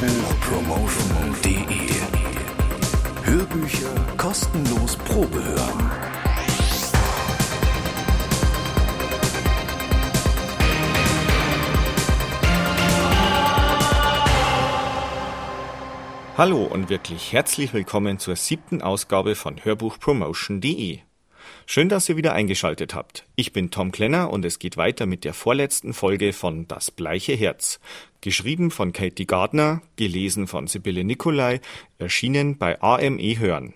Hörbuchpromotion.de Hörbücher kostenlos Probe hören. Hallo und wirklich herzlich willkommen zur siebten Ausgabe von Hörbuchpromotion.de. Schön, dass ihr wieder eingeschaltet habt. Ich bin Tom Klenner und es geht weiter mit der vorletzten Folge von Das bleiche Herz. Geschrieben von Katie Gardner, gelesen von Sibylle Nikolai, erschienen bei AME Hören.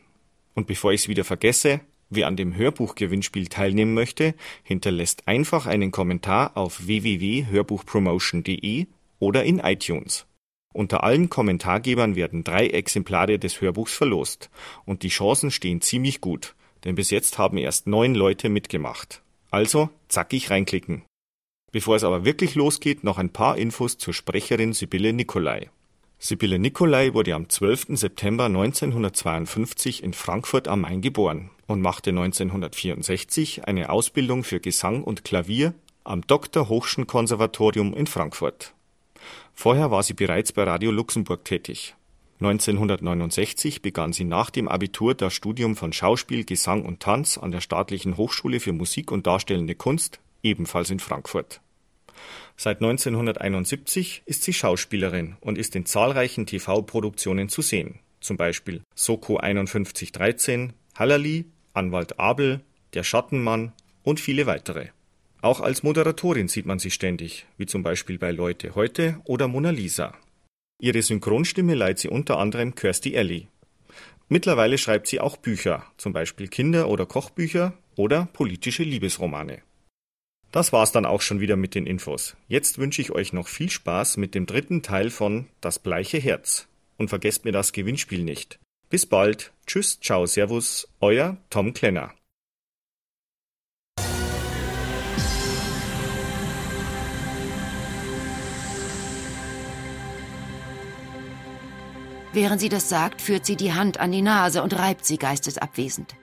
Und bevor ich es wieder vergesse, wer an dem Hörbuchgewinnspiel teilnehmen möchte, hinterlässt einfach einen Kommentar auf www.hörbuchpromotion.de oder in iTunes. Unter allen Kommentargebern werden drei Exemplare des Hörbuchs verlost, und die Chancen stehen ziemlich gut, denn bis jetzt haben erst neun Leute mitgemacht. Also zackig reinklicken. Bevor es aber wirklich losgeht, noch ein paar Infos zur Sprecherin Sibylle Nikolai. Sibylle Nikolai wurde am 12. September 1952 in Frankfurt am Main geboren und machte 1964 eine Ausbildung für Gesang und Klavier am Dr. Hochschen Konservatorium in Frankfurt. Vorher war sie bereits bei Radio Luxemburg tätig. 1969 begann sie nach dem Abitur das Studium von Schauspiel, Gesang und Tanz an der Staatlichen Hochschule für Musik und Darstellende Kunst, ebenfalls in Frankfurt. Seit 1971 ist sie Schauspielerin und ist in zahlreichen TV-Produktionen zu sehen, zum Beispiel Soko 5113, Hallali, Anwalt Abel, Der Schattenmann und viele weitere. Auch als Moderatorin sieht man sie ständig, wie zum Beispiel bei Leute heute oder Mona Lisa. Ihre Synchronstimme leiht sie unter anderem Kirsty Alley. Mittlerweile schreibt sie auch Bücher, zum Beispiel Kinder- oder Kochbücher oder politische Liebesromane. Das war's dann auch schon wieder mit den Infos. Jetzt wünsche ich euch noch viel Spaß mit dem dritten Teil von Das bleiche Herz. Und vergesst mir das Gewinnspiel nicht. Bis bald. Tschüss, ciao, servus, euer Tom Klenner. Während sie das sagt, führt sie die Hand an die Nase und reibt sie geistesabwesend.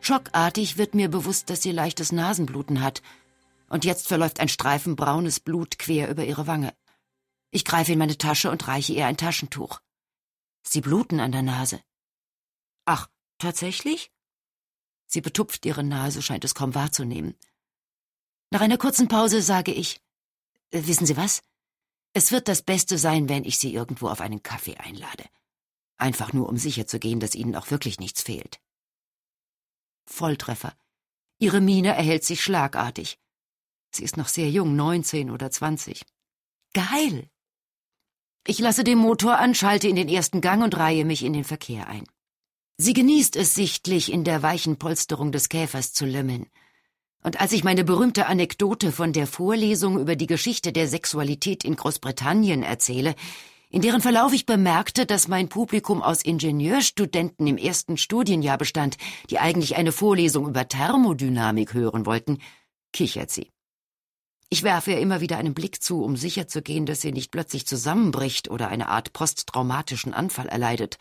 Schockartig wird mir bewusst, dass sie leichtes Nasenbluten hat, und jetzt verläuft ein Streifen braunes Blut quer über ihre Wange. Ich greife in meine Tasche und reiche ihr ein Taschentuch. Sie bluten an der Nase. Ach, tatsächlich? Sie betupft ihre Nase, scheint es kaum wahrzunehmen. Nach einer kurzen Pause sage ich, äh, wissen Sie was? Es wird das Beste sein, wenn ich Sie irgendwo auf einen Kaffee einlade. Einfach nur, um sicherzugehen, dass Ihnen auch wirklich nichts fehlt. Volltreffer. Ihre Miene erhält sich schlagartig. Sie ist noch sehr jung, neunzehn oder zwanzig. Geil! Ich lasse den Motor an, schalte in den ersten Gang und reihe mich in den Verkehr ein. Sie genießt es sichtlich, in der weichen Polsterung des Käfers zu lümmeln. Und als ich meine berühmte Anekdote von der Vorlesung über die Geschichte der Sexualität in Großbritannien erzähle, in deren Verlauf ich bemerkte, dass mein Publikum aus Ingenieurstudenten im ersten Studienjahr bestand, die eigentlich eine Vorlesung über Thermodynamik hören wollten, kichert sie. Ich werfe ihr immer wieder einen Blick zu, um sicherzugehen, dass sie nicht plötzlich zusammenbricht oder eine Art posttraumatischen Anfall erleidet.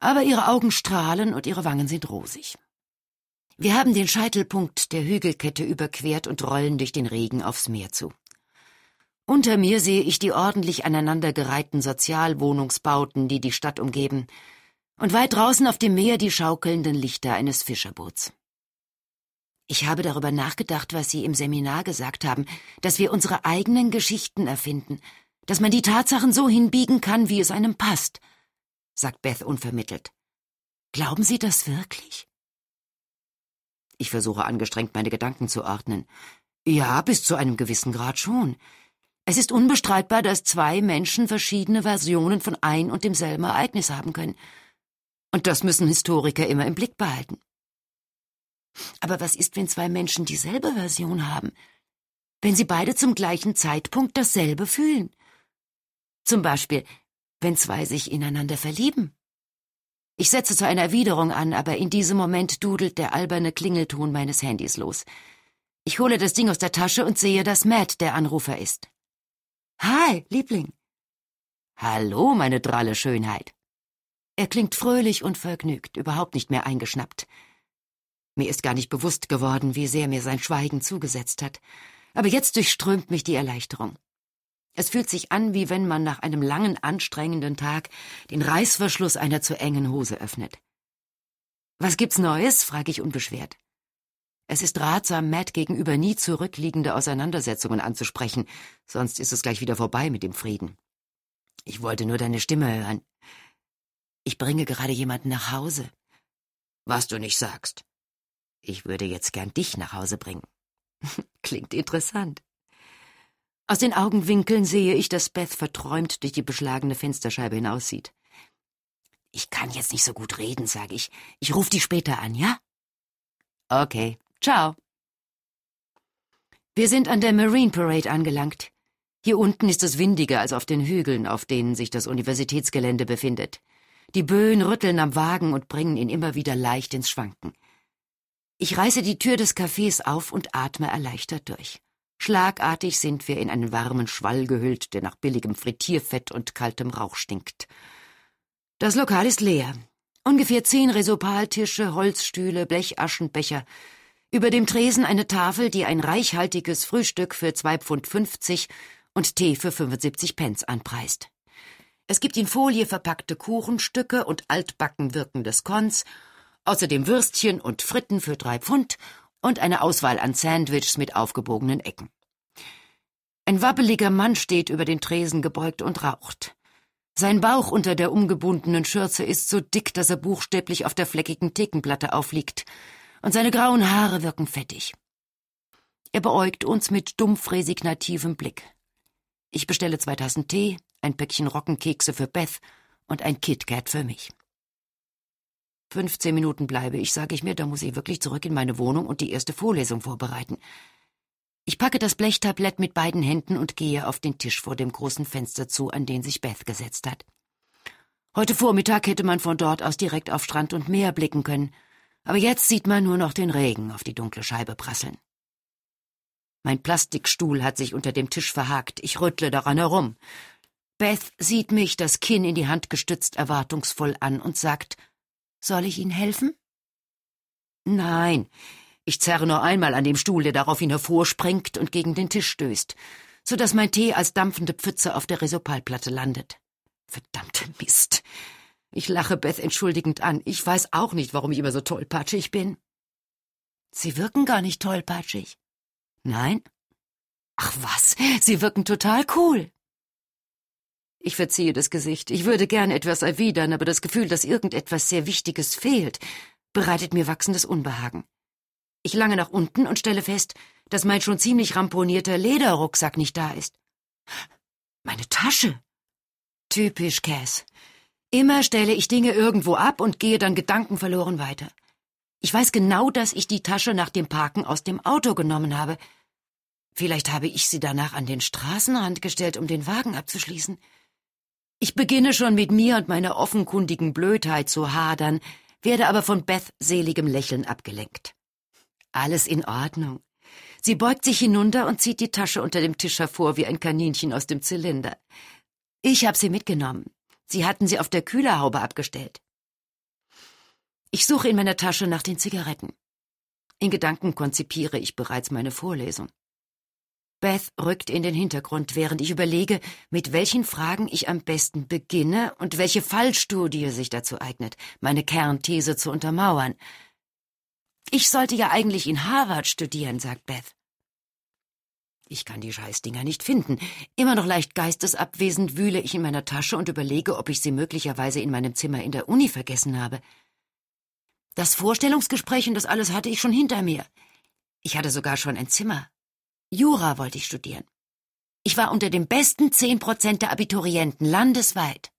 Aber ihre Augen strahlen und ihre Wangen sind rosig. Wir haben den Scheitelpunkt der Hügelkette überquert und rollen durch den Regen aufs Meer zu. Unter mir sehe ich die ordentlich aneinandergereihten Sozialwohnungsbauten, die die Stadt umgeben, und weit draußen auf dem Meer die schaukelnden Lichter eines Fischerboots. Ich habe darüber nachgedacht, was Sie im Seminar gesagt haben, dass wir unsere eigenen Geschichten erfinden, dass man die Tatsachen so hinbiegen kann, wie es einem passt, sagt Beth unvermittelt. Glauben Sie das wirklich? Ich versuche angestrengt, meine Gedanken zu ordnen. Ja, bis zu einem gewissen Grad schon. Es ist unbestreitbar, dass zwei Menschen verschiedene Versionen von ein und demselben Ereignis haben können. Und das müssen Historiker immer im Blick behalten. Aber was ist, wenn zwei Menschen dieselbe Version haben? Wenn sie beide zum gleichen Zeitpunkt dasselbe fühlen? Zum Beispiel, wenn zwei sich ineinander verlieben. Ich setze zu einer Erwiderung an, aber in diesem Moment dudelt der alberne Klingelton meines Handys los. Ich hole das Ding aus der Tasche und sehe, dass Matt der Anrufer ist. Hi, Liebling. Hallo, meine dralle Schönheit. Er klingt fröhlich und vergnügt, überhaupt nicht mehr eingeschnappt. Mir ist gar nicht bewusst geworden, wie sehr mir sein Schweigen zugesetzt hat. Aber jetzt durchströmt mich die Erleichterung. Es fühlt sich an, wie wenn man nach einem langen, anstrengenden Tag den Reißverschluss einer zu engen Hose öffnet. Was gibt's Neues? frage ich unbeschwert. Es ist ratsam, Matt gegenüber nie zurückliegende Auseinandersetzungen anzusprechen, sonst ist es gleich wieder vorbei mit dem Frieden. Ich wollte nur deine Stimme hören. Ich bringe gerade jemanden nach Hause. Was du nicht sagst. Ich würde jetzt gern dich nach Hause bringen. Klingt interessant. Aus den Augenwinkeln sehe ich, dass Beth verträumt durch die beschlagene Fensterscheibe hinaussieht. Ich kann jetzt nicht so gut reden, sage ich. Ich rufe die später an, ja? Okay, ciao. Wir sind an der Marine Parade angelangt. Hier unten ist es windiger als auf den Hügeln, auf denen sich das Universitätsgelände befindet. Die Böen rütteln am Wagen und bringen ihn immer wieder leicht ins Schwanken. Ich reiße die Tür des Cafés auf und atme erleichtert durch. Schlagartig sind wir in einen warmen Schwall gehüllt, der nach billigem Frittierfett und kaltem Rauch stinkt. Das Lokal ist leer. Ungefähr zehn Resopaltische, Holzstühle, Blechaschenbecher. Über dem Tresen eine Tafel, die ein reichhaltiges Frühstück für zwei Pfund fünfzig und Tee für 75 Pence anpreist. Es gibt in Folie verpackte Kuchenstücke und altbacken wirkendes Kons, außerdem Würstchen und Fritten für drei Pfund und eine Auswahl an Sandwiches mit aufgebogenen Ecken. Ein wabbeliger Mann steht über den Tresen gebeugt und raucht. Sein Bauch unter der umgebundenen Schürze ist so dick, dass er buchstäblich auf der fleckigen Thekenplatte aufliegt, und seine grauen Haare wirken fettig. Er beäugt uns mit dumpf resignativem Blick. Ich bestelle zwei Tassen Tee, ein Päckchen Roggenkekse für Beth und ein KitKat für mich. Fünfzehn Minuten bleibe ich, sage ich mir, da muss ich wirklich zurück in meine Wohnung und die erste Vorlesung vorbereiten. Ich packe das Blechtablett mit beiden Händen und gehe auf den Tisch vor dem großen Fenster zu, an den sich Beth gesetzt hat. Heute Vormittag hätte man von dort aus direkt auf Strand und Meer blicken können, aber jetzt sieht man nur noch den Regen auf die dunkle Scheibe prasseln. Mein Plastikstuhl hat sich unter dem Tisch verhakt, ich rüttle daran herum. Beth sieht mich, das Kinn in die Hand gestützt, erwartungsvoll an und sagt, soll ich Ihnen helfen? Nein. Ich zerre nur einmal an dem Stuhl, der daraufhin hervorspringt und gegen den Tisch stößt, so dass mein Tee als dampfende Pfütze auf der Resopalplatte landet. Verdammte Mist. Ich lache Beth entschuldigend an. Ich weiß auch nicht, warum ich immer so tollpatschig bin. Sie wirken gar nicht tollpatschig. Nein? Ach was, Sie wirken total cool. Ich verziehe das Gesicht. Ich würde gern etwas erwidern, aber das Gefühl, dass irgendetwas sehr Wichtiges fehlt, bereitet mir wachsendes Unbehagen. Ich lange nach unten und stelle fest, dass mein schon ziemlich ramponierter Lederrucksack nicht da ist. Meine Tasche. Typisch Cass. Immer stelle ich Dinge irgendwo ab und gehe dann gedankenverloren weiter. Ich weiß genau, dass ich die Tasche nach dem Parken aus dem Auto genommen habe. Vielleicht habe ich sie danach an den Straßenrand gestellt, um den Wagen abzuschließen. Ich beginne schon mit mir und meiner offenkundigen Blödheit zu hadern, werde aber von Beth seligem Lächeln abgelenkt. Alles in Ordnung. Sie beugt sich hinunter und zieht die Tasche unter dem Tisch hervor wie ein Kaninchen aus dem Zylinder. Ich habe sie mitgenommen. Sie hatten sie auf der Kühlerhaube abgestellt. Ich suche in meiner Tasche nach den Zigaretten. In Gedanken konzipiere ich bereits meine Vorlesung. Beth rückt in den Hintergrund, während ich überlege, mit welchen Fragen ich am besten beginne und welche Fallstudie sich dazu eignet, meine Kernthese zu untermauern. Ich sollte ja eigentlich in Harvard studieren, sagt Beth. Ich kann die Scheißdinger nicht finden. Immer noch leicht geistesabwesend wühle ich in meiner Tasche und überlege, ob ich sie möglicherweise in meinem Zimmer in der Uni vergessen habe. Das Vorstellungsgespräch und das alles hatte ich schon hinter mir. Ich hatte sogar schon ein Zimmer. Jura wollte ich studieren. Ich war unter den besten zehn Prozent der Abiturienten landesweit.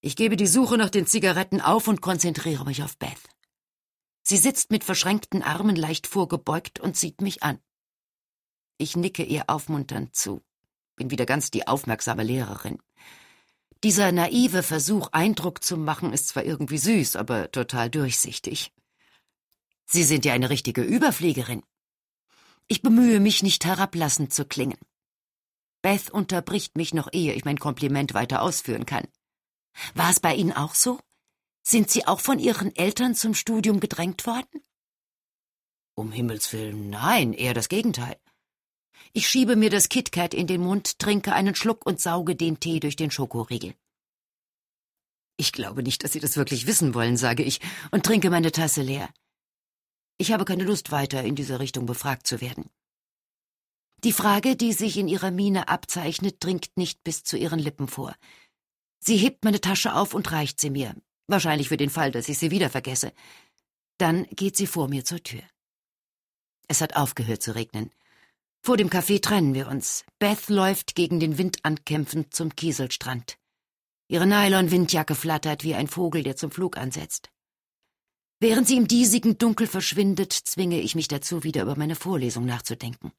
Ich gebe die Suche nach den Zigaretten auf und konzentriere mich auf Beth. Sie sitzt mit verschränkten Armen leicht vorgebeugt und sieht mich an. Ich nicke ihr aufmunternd zu, bin wieder ganz die aufmerksame Lehrerin. Dieser naive Versuch, Eindruck zu machen, ist zwar irgendwie süß, aber total durchsichtig. Sie sind ja eine richtige Überfliegerin. Ich bemühe mich, nicht herablassend zu klingen. Beth unterbricht mich noch, ehe ich mein Kompliment weiter ausführen kann. War es bei Ihnen auch so? Sind Sie auch von Ihren Eltern zum Studium gedrängt worden? Um Himmels willen, nein, eher das Gegenteil. Ich schiebe mir das KitKat in den Mund, trinke einen Schluck und sauge den Tee durch den Schokoriegel. Ich glaube nicht, dass Sie das wirklich wissen wollen, sage ich und trinke meine Tasse leer. Ich habe keine Lust, weiter in dieser Richtung befragt zu werden. Die Frage, die sich in ihrer Miene abzeichnet, dringt nicht bis zu ihren Lippen vor. Sie hebt meine Tasche auf und reicht sie mir, wahrscheinlich für den Fall, dass ich sie wieder vergesse. Dann geht sie vor mir zur Tür. Es hat aufgehört zu regnen. Vor dem Café trennen wir uns. Beth läuft gegen den Wind ankämpfend zum Kieselstrand. Ihre Nylon-Windjacke flattert wie ein Vogel, der zum Flug ansetzt. Während sie im diesigen Dunkel verschwindet, zwinge ich mich dazu, wieder über meine Vorlesung nachzudenken.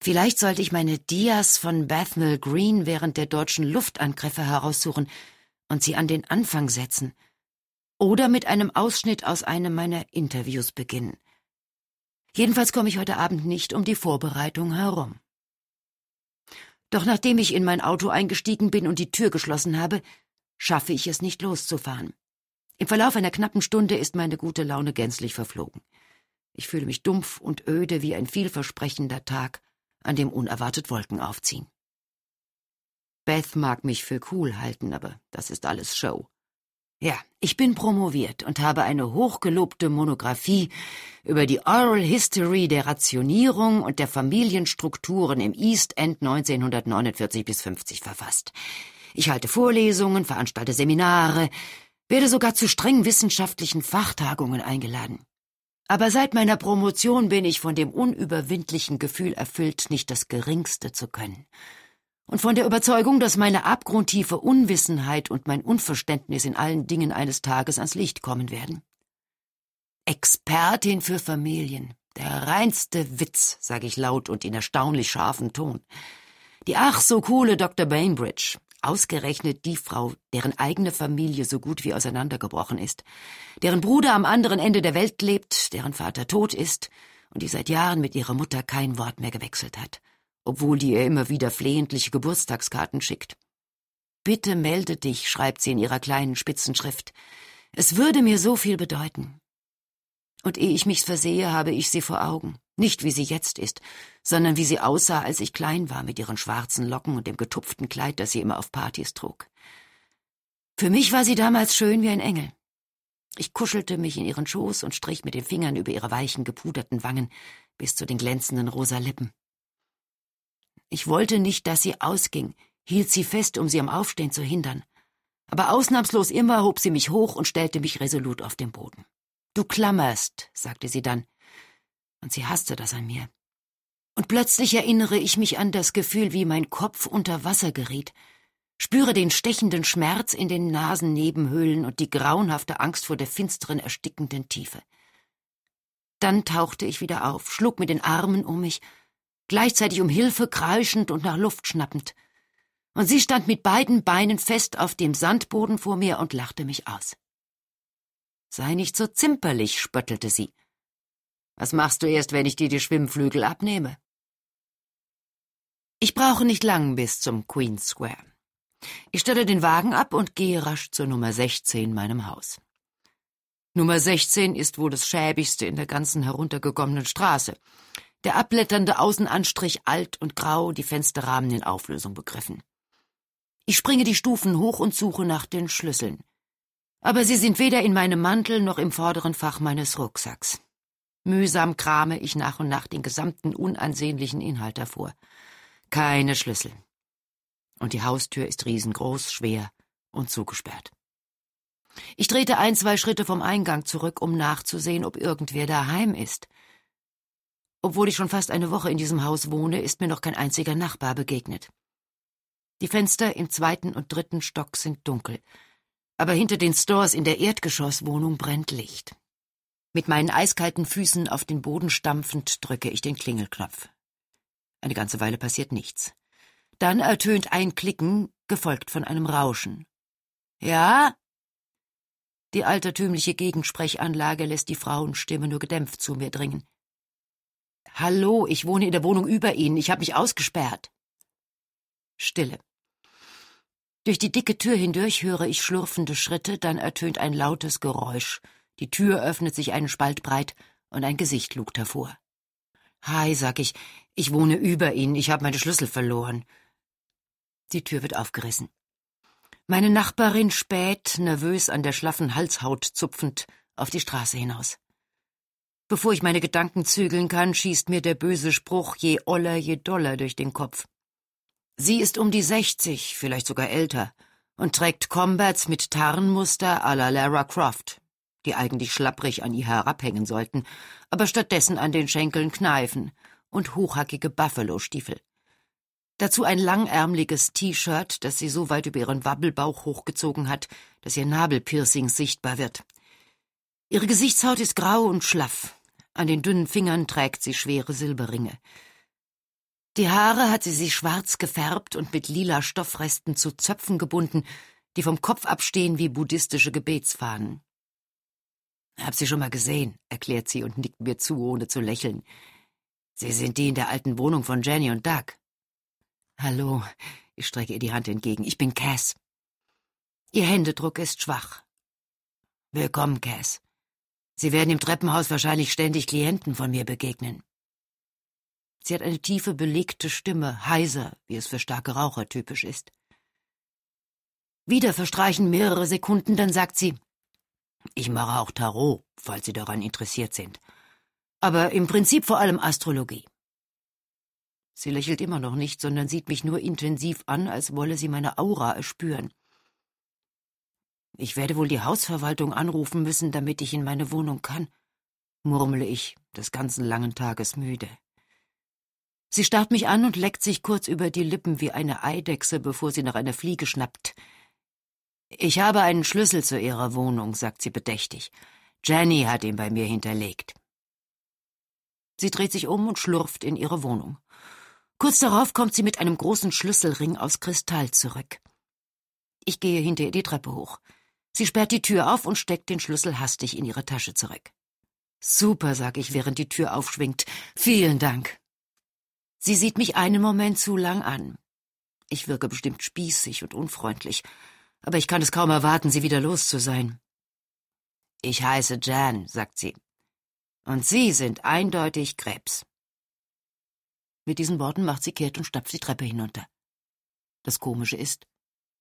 Vielleicht sollte ich meine Dias von Bethnal Green während der deutschen Luftangriffe heraussuchen und sie an den Anfang setzen. Oder mit einem Ausschnitt aus einem meiner Interviews beginnen. Jedenfalls komme ich heute Abend nicht um die Vorbereitung herum. Doch nachdem ich in mein Auto eingestiegen bin und die Tür geschlossen habe, schaffe ich es nicht loszufahren. Im Verlauf einer knappen Stunde ist meine gute Laune gänzlich verflogen. Ich fühle mich dumpf und öde wie ein vielversprechender Tag, an dem unerwartet Wolken aufziehen. Beth mag mich für cool halten, aber das ist alles Show. Ja, ich bin promoviert und habe eine hochgelobte Monographie über die Oral History der Rationierung und der Familienstrukturen im East End 1949 bis 50 verfasst. Ich halte Vorlesungen, veranstalte Seminare, werde sogar zu streng wissenschaftlichen Fachtagungen eingeladen. Aber seit meiner Promotion bin ich von dem unüberwindlichen Gefühl erfüllt, nicht das Geringste zu können und von der Überzeugung, dass meine abgrundtiefe Unwissenheit und mein Unverständnis in allen Dingen eines Tages ans Licht kommen werden. Expertin für Familien, der reinste Witz, sage ich laut und in erstaunlich scharfem Ton. Die ach so coole Dr. Bainbridge, ausgerechnet die Frau, deren eigene Familie so gut wie auseinandergebrochen ist, deren Bruder am anderen Ende der Welt lebt, deren Vater tot ist und die seit Jahren mit ihrer Mutter kein Wort mehr gewechselt hat obwohl die ihr immer wieder flehentliche Geburtstagskarten schickt. Bitte melde dich, schreibt sie in ihrer kleinen Spitzenschrift. Es würde mir so viel bedeuten. Und ehe ich mich's versehe, habe ich sie vor Augen. Nicht wie sie jetzt ist, sondern wie sie aussah, als ich klein war, mit ihren schwarzen Locken und dem getupften Kleid, das sie immer auf Partys trug. Für mich war sie damals schön wie ein Engel. Ich kuschelte mich in ihren Schoß und strich mit den Fingern über ihre weichen, gepuderten Wangen bis zu den glänzenden rosa Lippen. Ich wollte nicht, dass sie ausging, hielt sie fest, um sie am Aufstehen zu hindern. Aber ausnahmslos immer hob sie mich hoch und stellte mich resolut auf den Boden. Du klammerst, sagte sie dann. Und sie hasste das an mir. Und plötzlich erinnere ich mich an das Gefühl, wie mein Kopf unter Wasser geriet, spüre den stechenden Schmerz in den Nasennebenhöhlen und die grauenhafte Angst vor der finsteren, erstickenden Tiefe. Dann tauchte ich wieder auf, schlug mit den Armen um mich gleichzeitig um Hilfe kreischend und nach Luft schnappend. Und sie stand mit beiden Beinen fest auf dem Sandboden vor mir und lachte mich aus. Sei nicht so zimperlich, spöttelte sie. Was machst du erst, wenn ich dir die Schwimmflügel abnehme? Ich brauche nicht lang bis zum Queen's Square. Ich stelle den Wagen ab und gehe rasch zur Nummer 16 meinem Haus. Nummer 16 ist wohl das schäbigste in der ganzen heruntergekommenen Straße der abblätternde Außenanstrich alt und grau, die Fensterrahmen in Auflösung begriffen. Ich springe die Stufen hoch und suche nach den Schlüsseln. Aber sie sind weder in meinem Mantel noch im vorderen Fach meines Rucksacks. Mühsam krame ich nach und nach den gesamten unansehnlichen Inhalt hervor. Keine Schlüssel. Und die Haustür ist riesengroß, schwer und zugesperrt. Ich trete ein, zwei Schritte vom Eingang zurück, um nachzusehen, ob irgendwer daheim ist. Obwohl ich schon fast eine Woche in diesem Haus wohne, ist mir noch kein einziger Nachbar begegnet. Die Fenster im zweiten und dritten Stock sind dunkel, aber hinter den Stores in der Erdgeschosswohnung brennt Licht. Mit meinen eiskalten Füßen auf den Boden stampfend drücke ich den Klingelknopf. Eine ganze Weile passiert nichts. Dann ertönt ein Klicken, gefolgt von einem Rauschen. Ja? Die altertümliche Gegensprechanlage lässt die Frauenstimme nur gedämpft zu mir dringen. Hallo, ich wohne in der Wohnung über Ihnen. Ich habe mich ausgesperrt. Stille. Durch die dicke Tür hindurch höre ich schlurfende Schritte, dann ertönt ein lautes Geräusch. Die Tür öffnet sich einen Spalt breit und ein Gesicht lugt hervor. Hi, sag ich. Ich wohne über Ihnen, ich habe meine Schlüssel verloren. Die Tür wird aufgerissen. Meine Nachbarin späht, nervös an der schlaffen Halshaut zupfend, auf die Straße hinaus. Bevor ich meine Gedanken zügeln kann, schießt mir der böse Spruch je oller, je doller durch den Kopf. Sie ist um die sechzig, vielleicht sogar älter, und trägt Combats mit Tarnmuster à la Lara Croft, die eigentlich schlapprig an ihr herabhängen sollten, aber stattdessen an den Schenkeln kneifen und hochhackige Buffalo-Stiefel. Dazu ein langärmliches T-Shirt, das sie so weit über ihren Wabbelbauch hochgezogen hat, dass ihr Nabelpiercing sichtbar wird. Ihre Gesichtshaut ist grau und schlaff. An den dünnen Fingern trägt sie schwere Silberringe. Die Haare hat sie sich schwarz gefärbt und mit lila Stoffresten zu Zöpfen gebunden, die vom Kopf abstehen wie buddhistische Gebetsfahnen. Hab sie schon mal gesehen, erklärt sie und nickt mir zu, ohne zu lächeln. Sie sind die in der alten Wohnung von Jenny und Doug. Hallo, ich strecke ihr die Hand entgegen. Ich bin Cass. Ihr Händedruck ist schwach. Willkommen, Cass. Sie werden im Treppenhaus wahrscheinlich ständig Klienten von mir begegnen. Sie hat eine tiefe, belegte Stimme, heiser, wie es für starke Raucher typisch ist. Wieder verstreichen mehrere Sekunden, dann sagt sie, ich mache auch Tarot, falls Sie daran interessiert sind. Aber im Prinzip vor allem Astrologie. Sie lächelt immer noch nicht, sondern sieht mich nur intensiv an, als wolle sie meine Aura erspüren. Ich werde wohl die Hausverwaltung anrufen müssen, damit ich in meine Wohnung kann, murmle ich, des ganzen langen Tages müde. Sie starrt mich an und leckt sich kurz über die Lippen wie eine Eidechse, bevor sie nach einer Fliege schnappt. Ich habe einen Schlüssel zu Ihrer Wohnung, sagt sie bedächtig. Jenny hat ihn bei mir hinterlegt. Sie dreht sich um und schlurft in ihre Wohnung. Kurz darauf kommt sie mit einem großen Schlüsselring aus Kristall zurück. Ich gehe hinter ihr die Treppe hoch. Sie sperrt die Tür auf und steckt den Schlüssel hastig in ihre Tasche zurück. Super, sag ich, während die Tür aufschwingt. Vielen Dank. Sie sieht mich einen Moment zu lang an. Ich wirke bestimmt spießig und unfreundlich, aber ich kann es kaum erwarten, sie wieder los zu sein. Ich heiße Jan, sagt sie. Und Sie sind eindeutig Krebs. Mit diesen Worten macht sie kehrt und stapft die Treppe hinunter. Das Komische ist,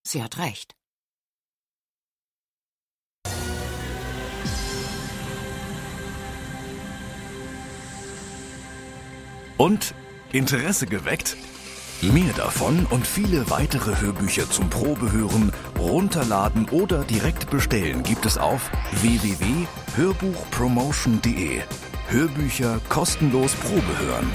sie hat recht. Und Interesse geweckt? Mehr davon und viele weitere Hörbücher zum Probehören, runterladen oder direkt bestellen gibt es auf www.hörbuchpromotion.de. Hörbücher kostenlos Probehören.